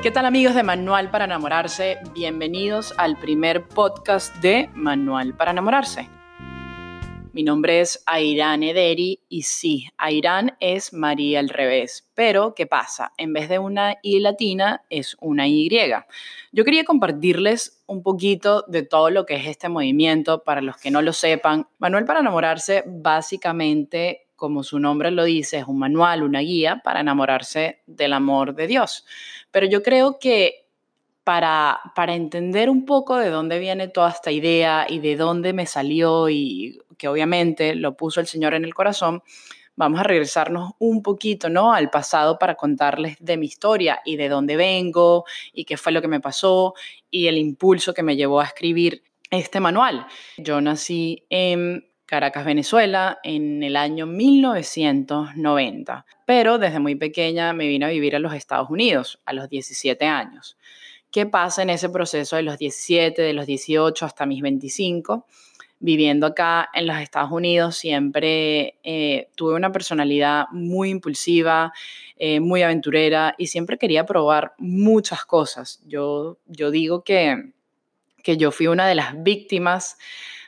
¿Qué tal amigos de Manual para enamorarse? Bienvenidos al primer podcast de Manual para enamorarse. Mi nombre es Airán Ederi y sí, Airán es María al revés. Pero, ¿qué pasa? En vez de una I latina, es una Y. Yo quería compartirles un poquito de todo lo que es este movimiento, para los que no lo sepan. Manual para enamorarse, básicamente, como su nombre lo dice, es un manual, una guía para enamorarse del amor de Dios. Pero yo creo que para, para entender un poco de dónde viene toda esta idea y de dónde me salió y que obviamente lo puso el Señor en el corazón, vamos a regresarnos un poquito, ¿no? Al pasado para contarles de mi historia y de dónde vengo y qué fue lo que me pasó y el impulso que me llevó a escribir este manual. Yo nací en Caracas, Venezuela, en el año 1990, pero desde muy pequeña me vine a vivir a los Estados Unidos a los 17 años. ¿Qué pasa en ese proceso de los 17, de los 18 hasta mis 25? viviendo acá en los Estados Unidos, siempre eh, tuve una personalidad muy impulsiva, eh, muy aventurera y siempre quería probar muchas cosas. Yo, yo digo que, que yo fui una de las víctimas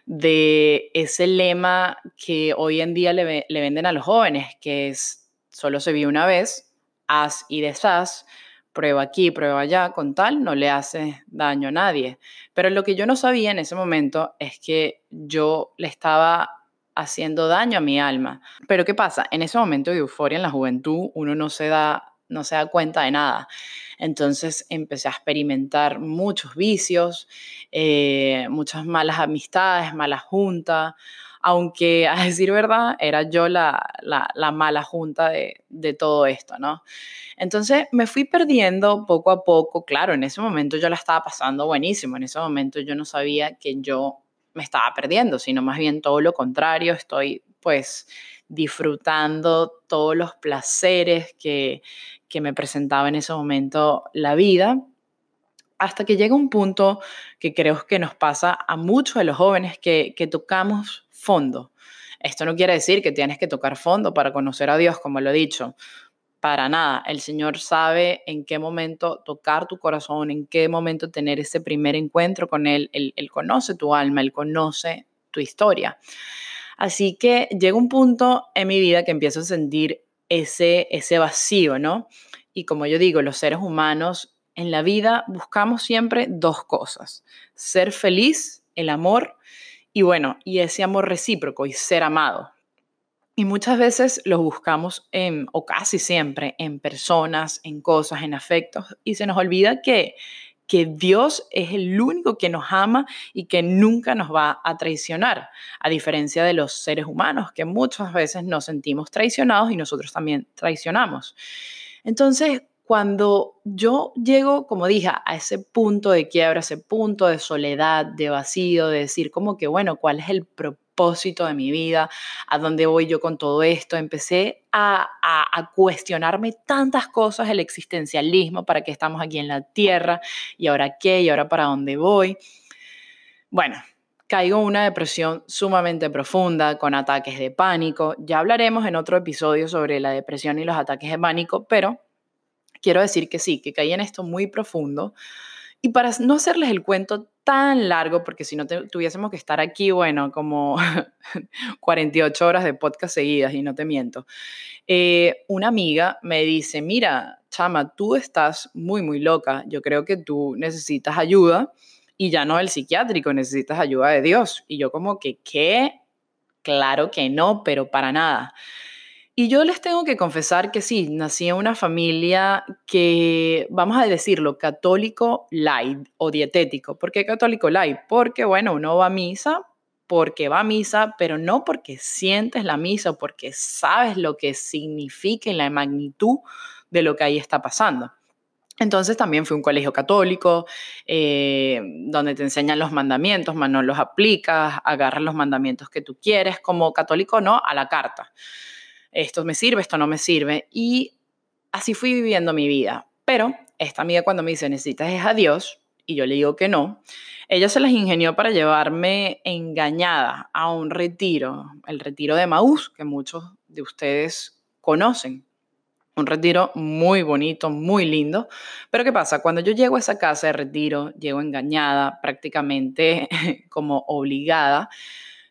de ese lema que hoy en día le, venden a los jóvenes, que es solo se vive una vez, haz y deshaz, prueba aquí, prueba allá, con tal no le hace daño a nadie. Pero lo que yo no sabía en ese momento es que yo le estaba haciendo daño a mi alma. Pero ¿qué pasa? En ese momento de euforia en la juventud uno no se da, no se da cuenta de nada. Entonces empecé a experimentar muchos vicios, eh, muchas malas amistades, malas juntas aunque a decir verdad, era yo la, mala junta de, de, todo esto, ¿no? Entonces me fui perdiendo poco a poco, claro, en ese momento yo la estaba pasando buenísimo, en ese momento yo no sabía que yo me estaba perdiendo, sino más bien todo lo contrario, estoy pues disfrutando todos los placeres que, que me presentaba en ese momento la vida hasta que llega un punto que creo que nos pasa a muchos de los jóvenes que, que tocamos fondo. Esto no quiere decir que tienes que tocar fondo para conocer a Dios, como lo he dicho. Para nada. El Señor sabe en qué momento tocar tu corazón, en qué momento tener ese primer encuentro con Él. Él, conoce tu alma, Él conoce tu historia. Así que llega un punto en mi vida que empiezo a sentir ese, ese vacío, ¿no? Y como yo digo, los seres humanos en la vida buscamos siempre dos cosas, ser feliz, el amor y bueno, y ese amor recíproco y ser amado. Y muchas veces los buscamos en, o casi siempre, en personas, en cosas, en afectos, y se nos olvida que, que Dios es el único que nos ama y que nunca nos va a traicionar, a diferencia de los seres humanos, que muchas veces nos sentimos traicionados y nosotros también traicionamos. Entonces, cuando yo llego, como dije, a ese punto de quiebra, ese punto de soledad, de vacío, de decir como que, bueno, ¿cuál es el propósito de mi vida? ¿A dónde voy yo con todo esto? Empecé a, a, cuestionarme tantas cosas, el existencialismo, para qué estamos aquí en la Tierra, y ahora qué, y ahora para dónde voy. Bueno, caigo en una depresión sumamente profunda, con ataques de pánico. Ya hablaremos en otro episodio sobre la depresión y los ataques de pánico, pero quiero decir que sí, que caí en esto muy profundo. Y para no hacerles el cuento tan largo, porque si no tuviésemos que estar aquí, bueno, como 48 horas de podcast seguidas, y no te miento, eh, una amiga me dice, mira, chama, tú estás muy, muy loca, yo creo que tú necesitas ayuda, y ya no el psiquiátrico, necesitas ayuda de Dios. Y yo como que, ¿qué? Claro que no, pero para nada. Y yo les tengo que confesar que sí, nací en una familia que, vamos a decirlo, católico light o dietético. ¿Por qué católico light? Porque, bueno, uno va a misa porque va a misa, pero no porque sientes la misa o porque sabes lo que significa y la magnitud de lo que ahí está pasando. Entonces también fui un colegio católico, eh, donde te enseñan los mandamientos, más no los aplicas, agarras los mandamientos que tú quieres, como católico no, a la carta esto me sirve, esto no me sirve. Y así fui viviendo mi vida. Pero esta amiga cuando me dice, necesitas es a Dios, y yo le digo que no, ella se las ingenió para llevarme engañada a un retiro, el retiro de Maús, que muchos de ustedes conocen. Un retiro muy bonito, muy lindo. Pero ¿qué pasa? Cuando yo llego a esa casa de retiro, llego engañada, prácticamente como obligada,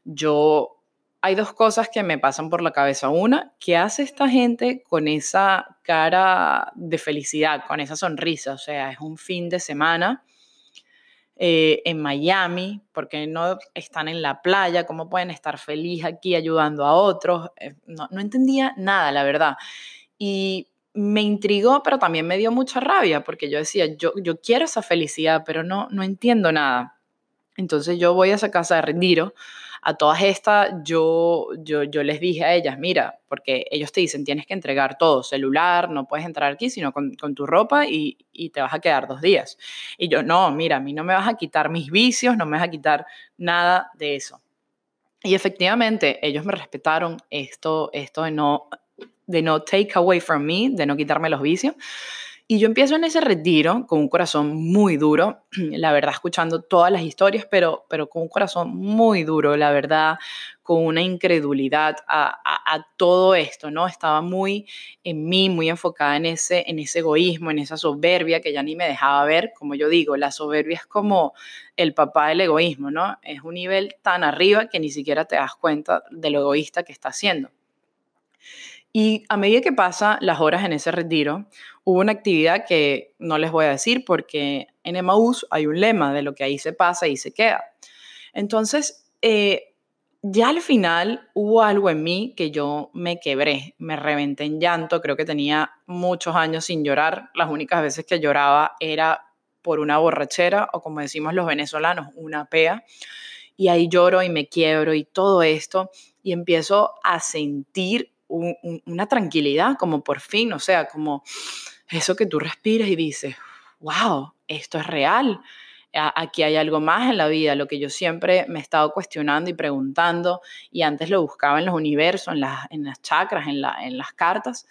yo... Hay dos cosas que me pasan por la cabeza. Una, ¿qué hace esta gente con esa cara de felicidad, con esa sonrisa? O sea, es un fin de semana eh, en Miami, porque no están en la playa, cómo pueden estar felices aquí ayudando a otros. Eh, no, no entendía nada, la verdad. Y me intrigó, pero también me dio mucha rabia, porque yo decía, yo, yo quiero esa felicidad, pero no, no entiendo nada. Entonces yo voy a esa casa de retiro, a todas estas yo, yo, yo les dije a ellas, mira, porque ellos te dicen, tienes que entregar todo, celular, no puedes entrar aquí, sino con, con tu ropa y, y, te vas a quedar dos días. Y yo, no, mira, a mí no me vas a quitar mis vicios, no me vas a quitar nada de eso. Y efectivamente, ellos me respetaron esto, esto de no de no take away from me, de no quitarme los vicios. Y yo empiezo en ese retiro con un corazón muy duro, la verdad, escuchando todas las historias, pero, pero con un corazón muy duro, la verdad, con una incredulidad a, todo esto, ¿no? Estaba muy en mí, muy enfocada en ese, en ese egoísmo, en esa soberbia que ya ni me dejaba ver. Como yo digo, la soberbia es como el papá del egoísmo, ¿no? Es un nivel tan arriba que ni siquiera te das cuenta de lo egoísta que está haciendo. Y a medida que pasan las horas en ese retiro, hubo una actividad que no les voy a decir porque en Emmaús hay un lema de lo que ahí se pasa y se queda. Entonces, eh, ya al final hubo algo en mí que yo me quebré, me reventé en llanto, creo que tenía muchos años sin llorar, las únicas veces que lloraba era por una borrachera o como decimos los venezolanos, una pea. Y ahí lloro y me quiebro y todo esto y empiezo a sentir una tranquilidad, como por fin, o sea, como eso que tú respiras y dices, wow, esto es real, aquí hay algo más en la vida, lo que yo siempre me he estado cuestionando y preguntando, y antes lo buscaba en los universos, en las, en las chakras, en, la, en las cartas,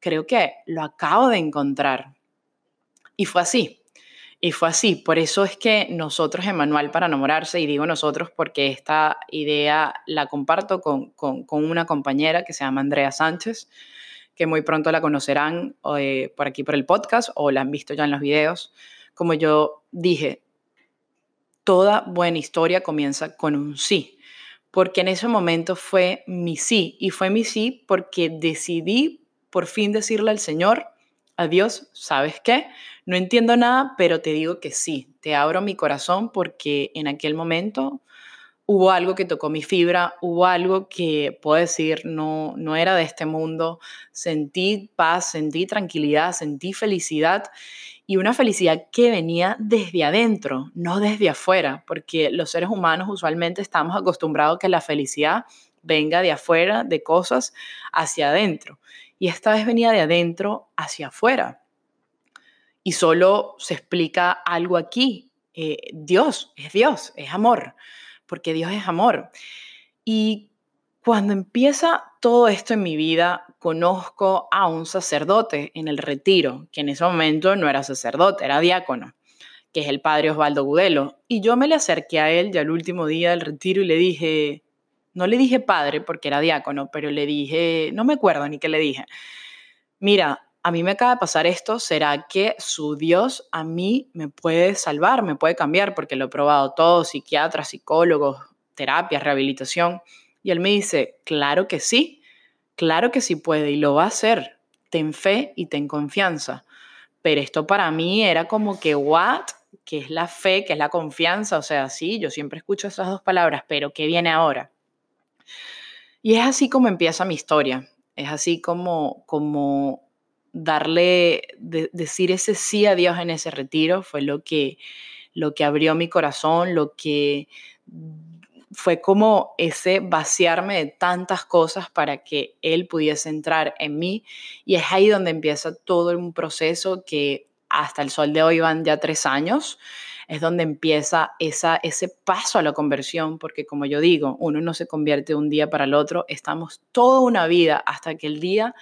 creo que lo acabo de encontrar. Y fue así. Y fue así, por eso es que nosotros en Manual para enamorarse, y digo nosotros porque esta idea la comparto con, una compañera que se llama Andrea Sánchez, que muy pronto la conocerán eh, por aquí por el podcast o la han visto ya en los videos. Como yo dije, toda buena historia comienza con un sí, porque en ese momento fue mi sí, y fue mi sí porque decidí por fin decirle al Señor, adiós, ¿sabes qué? No entiendo nada, pero te digo que sí, te abro mi corazón porque en aquel momento hubo algo que tocó mi fibra, hubo algo que puedo decir no, no era de este mundo, sentí paz, sentí tranquilidad, sentí felicidad y una felicidad que venía desde adentro, no desde afuera, porque los seres humanos usualmente estamos acostumbrados a que la felicidad venga de afuera, de cosas, hacia adentro y esta vez venía de adentro hacia afuera. Y solo se explica algo aquí. Eh, Dios es Dios, es amor, porque Dios es amor. Y cuando empieza todo esto en mi vida, conozco a un sacerdote en el retiro, que en ese momento no era sacerdote, era diácono, que es el padre Osvaldo Gudelo. Y yo me le acerqué a él ya el último día del retiro y le dije, no le dije padre porque era diácono, pero le dije, no me acuerdo ni qué le dije. Mira, a mí me acaba de pasar esto, ¿será que su Dios a mí me puede salvar, me puede cambiar? Porque lo he probado todo, psiquiatras, psicólogos, terapias, rehabilitación. Y él me dice, claro que sí, claro que sí puede y lo va a hacer. Ten fe y ten confianza. Pero esto para mí era como que, ¿what? ¿Qué es la fe? ¿Qué es la confianza? O sea, sí, yo siempre escucho esas dos palabras, pero ¿qué viene ahora? Y es así como empieza mi historia, es así como, como darle, decir ese sí a Dios en ese retiro fue lo que, lo que abrió mi corazón, lo que fue como ese vaciarme de tantas cosas para que Él pudiese entrar en mí. Y es ahí donde empieza todo un proceso que hasta el sol de hoy van ya tres años es donde empieza esa, ese paso a la conversión, porque como yo digo, uno no se convierte de un día para el otro, estamos toda una vida hasta que el día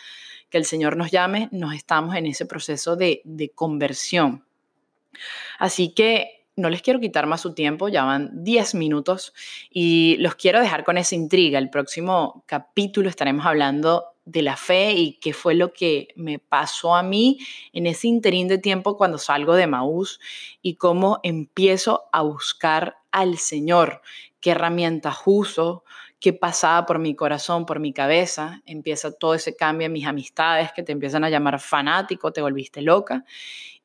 que el Señor nos llame, nos estamos en ese proceso de, de conversión. Así que no les quiero quitar más su tiempo, ya van 10 minutos y los quiero dejar con esa intriga. El próximo capítulo estaremos hablando de la fe y qué fue lo que me pasó a mí en ese interín de tiempo cuando salgo de Maús y cómo empiezo a buscar al Señor, qué herramientas uso, qué pasaba por mi corazón, por mi cabeza. Empieza todo ese cambio en mis amistades que te empiezan a llamar fanático, te volviste loca.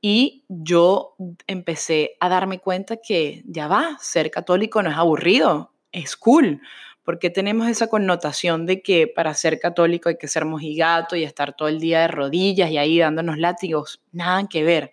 Y yo empecé a darme cuenta que ya va, ser católico no es aburrido, es cool. Porque tenemos esa connotación de que para ser católico hay que ser mojigato y estar todo el día de rodillas y ahí dándonos látigos. Nada que ver.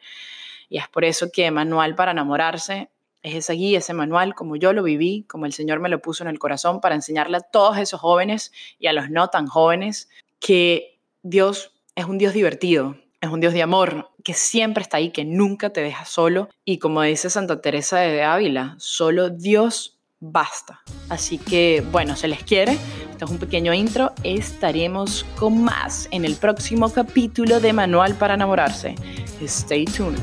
Y es por eso que Manual para enamorarse es esa guía, ese manual, como yo lo viví, como el Señor me lo puso en el corazón para enseñarle a todos esos jóvenes y a los no tan jóvenes que Dios es un Dios divertido, es un Dios de amor, que siempre está ahí, que nunca te deja solo. Y como dice Santa Teresa de Ávila, solo Dios basta. Así que, bueno, se les quiere. Esto es un pequeño intro. Estaremos con más en el próximo capítulo de Manual para enamorarse. Stay tuned.